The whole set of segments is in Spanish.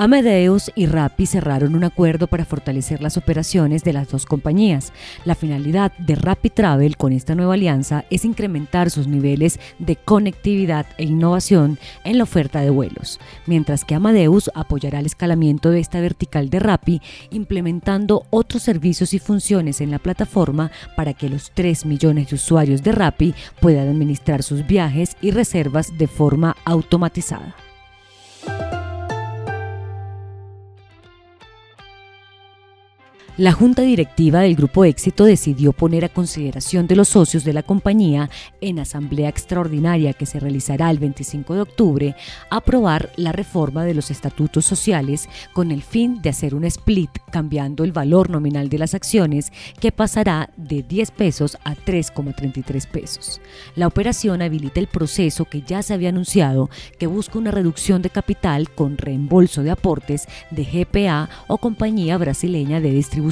Amadeus y Rappi cerraron un acuerdo para fortalecer las operaciones de las dos compañías. La finalidad de Rappi Travel con esta nueva alianza es incrementar sus niveles de conectividad e innovación en la oferta de vuelos, mientras que Amadeus apoyará el escalamiento de esta vertical de Rappi implementando otros servicios y funciones en la plataforma para que los 3 millones de usuarios de Rappi puedan administrar sus viajes y reservas de forma automatizada. La junta directiva del Grupo Éxito decidió poner a consideración de los socios de la compañía en asamblea extraordinaria que se realizará el 25 de octubre aprobar la reforma de los estatutos sociales con el fin de hacer un split cambiando el valor nominal de las acciones que pasará de 10 pesos a 3,33 pesos. La operación habilita el proceso que ya se había anunciado que busca una reducción de capital con reembolso de aportes de GPA o compañía brasileña de distribución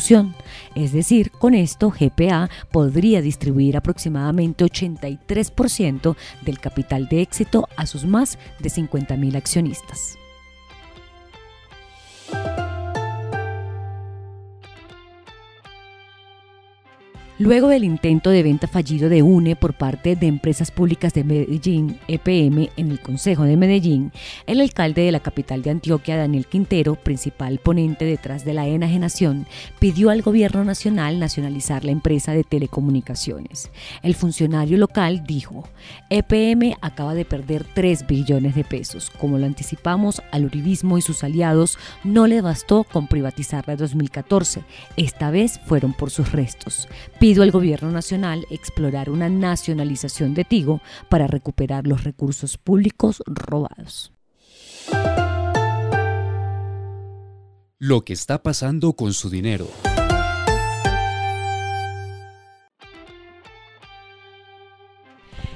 es decir, con esto GPA podría distribuir aproximadamente 83% del capital de éxito a sus más de 50.000 accionistas. Luego del intento de venta fallido de UNE por parte de Empresas Públicas de Medellín, EPM, en el Consejo de Medellín, el alcalde de la capital de Antioquia, Daniel Quintero, principal ponente detrás de la enajenación, pidió al gobierno nacional nacionalizar la empresa de telecomunicaciones. El funcionario local dijo, EPM acaba de perder 3 billones de pesos. Como lo anticipamos, al uribismo y sus aliados no le bastó con privatizarla en 2014. Esta vez fueron por sus restos pido al gobierno nacional explorar una nacionalización de Tigo para recuperar los recursos públicos robados. Lo que está pasando con su dinero.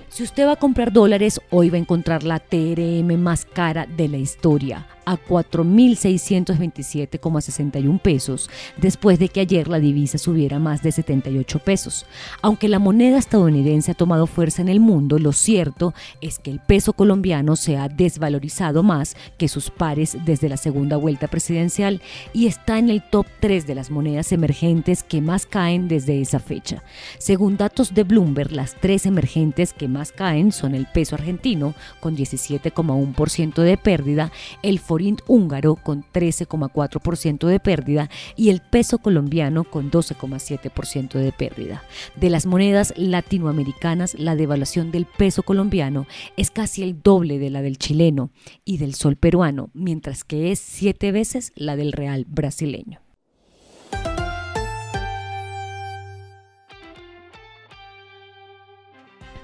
Si usted va a comprar dólares, hoy va a encontrar la TRM más cara de la historia a 4.627,61 pesos, después de que ayer la divisa subiera más de 78 pesos. Aunque la moneda estadounidense ha tomado fuerza en el mundo, lo cierto es que el peso colombiano se ha desvalorizado más que sus pares desde la segunda vuelta presidencial y está en el top 3 de las monedas emergentes que más caen desde esa fecha. Según datos de Bloomberg, las tres emergentes que más caen son el peso argentino con 17,1% de pérdida, el húngaro con 13,4% de pérdida y el peso colombiano con 12,7% de pérdida. De las monedas latinoamericanas, la devaluación del peso colombiano es casi el doble de la del chileno y del sol peruano, mientras que es siete veces la del real brasileño.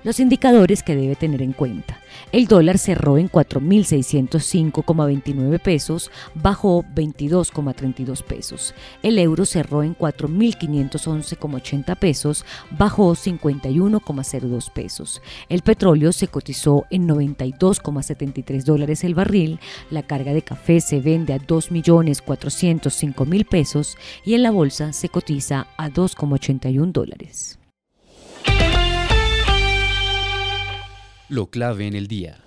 Los indicadores que debe tener en cuenta. El dólar cerró en 4.605,29 pesos, bajó 22,32 pesos. El euro cerró en 4.511,80 pesos, bajó 51,02 pesos. El petróleo se cotizó en 92,73 dólares el barril. La carga de café se vende a 2.405.000 pesos y en la bolsa se cotiza a 2,81 dólares. Lo clave en el día.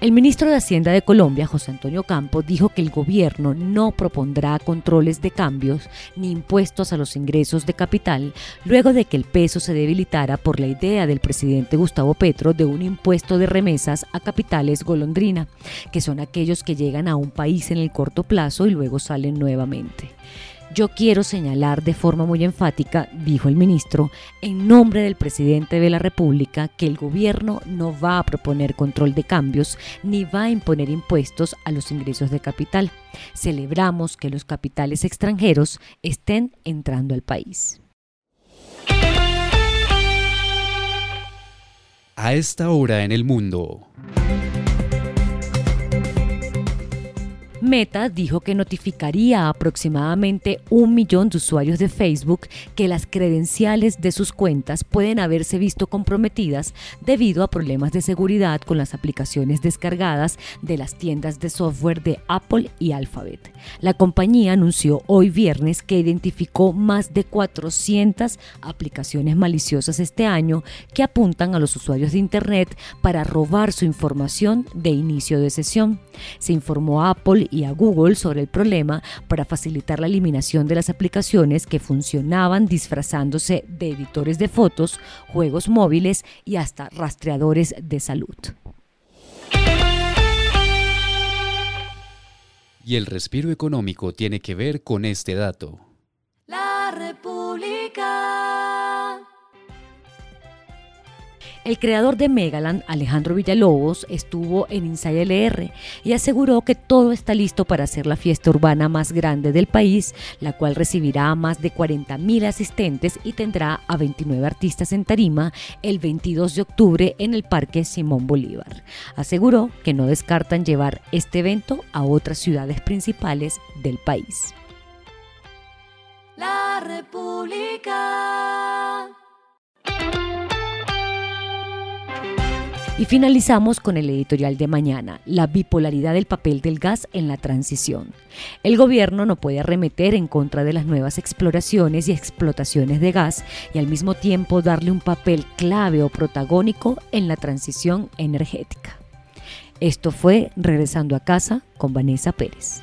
El ministro de Hacienda de Colombia, José Antonio Campo, dijo que el gobierno no propondrá controles de cambios ni impuestos a los ingresos de capital luego de que el peso se debilitara por la idea del presidente Gustavo Petro de un impuesto de remesas a capitales golondrina, que son aquellos que llegan a un país en el corto plazo y luego salen nuevamente. Yo quiero señalar de forma muy enfática, dijo el ministro, en nombre del presidente de la República, que el gobierno no va a proponer control de cambios ni va a imponer impuestos a los ingresos de capital. Celebramos que los capitales extranjeros estén entrando al país. A esta hora en el mundo. Meta dijo que notificaría a aproximadamente un millón de usuarios de Facebook que las credenciales de sus cuentas pueden haberse visto comprometidas debido a problemas de seguridad con las aplicaciones descargadas de las tiendas de software de Apple y Alphabet. La compañía anunció hoy viernes que identificó más de 400 aplicaciones maliciosas este año que apuntan a los usuarios de Internet para robar su información de inicio de sesión. Se informó a Apple y a Google sobre el problema para facilitar la eliminación de las aplicaciones que funcionaban disfrazándose de editores de fotos, juegos móviles y hasta rastreadores de salud. Y el respiro económico tiene que ver con este dato. El creador de Megaland, Alejandro Villalobos, estuvo en Inside LR y aseguró que todo está listo para hacer la fiesta urbana más grande del país, la cual recibirá a más de 40.000 asistentes y tendrá a 29 artistas en tarima el 22 de octubre en el Parque Simón Bolívar. Aseguró que no descartan llevar este evento a otras ciudades principales del país. La República. Y finalizamos con el editorial de mañana, la bipolaridad del papel del gas en la transición. El gobierno no puede arremeter en contra de las nuevas exploraciones y explotaciones de gas y al mismo tiempo darle un papel clave o protagónico en la transición energética. Esto fue Regresando a casa con Vanessa Pérez.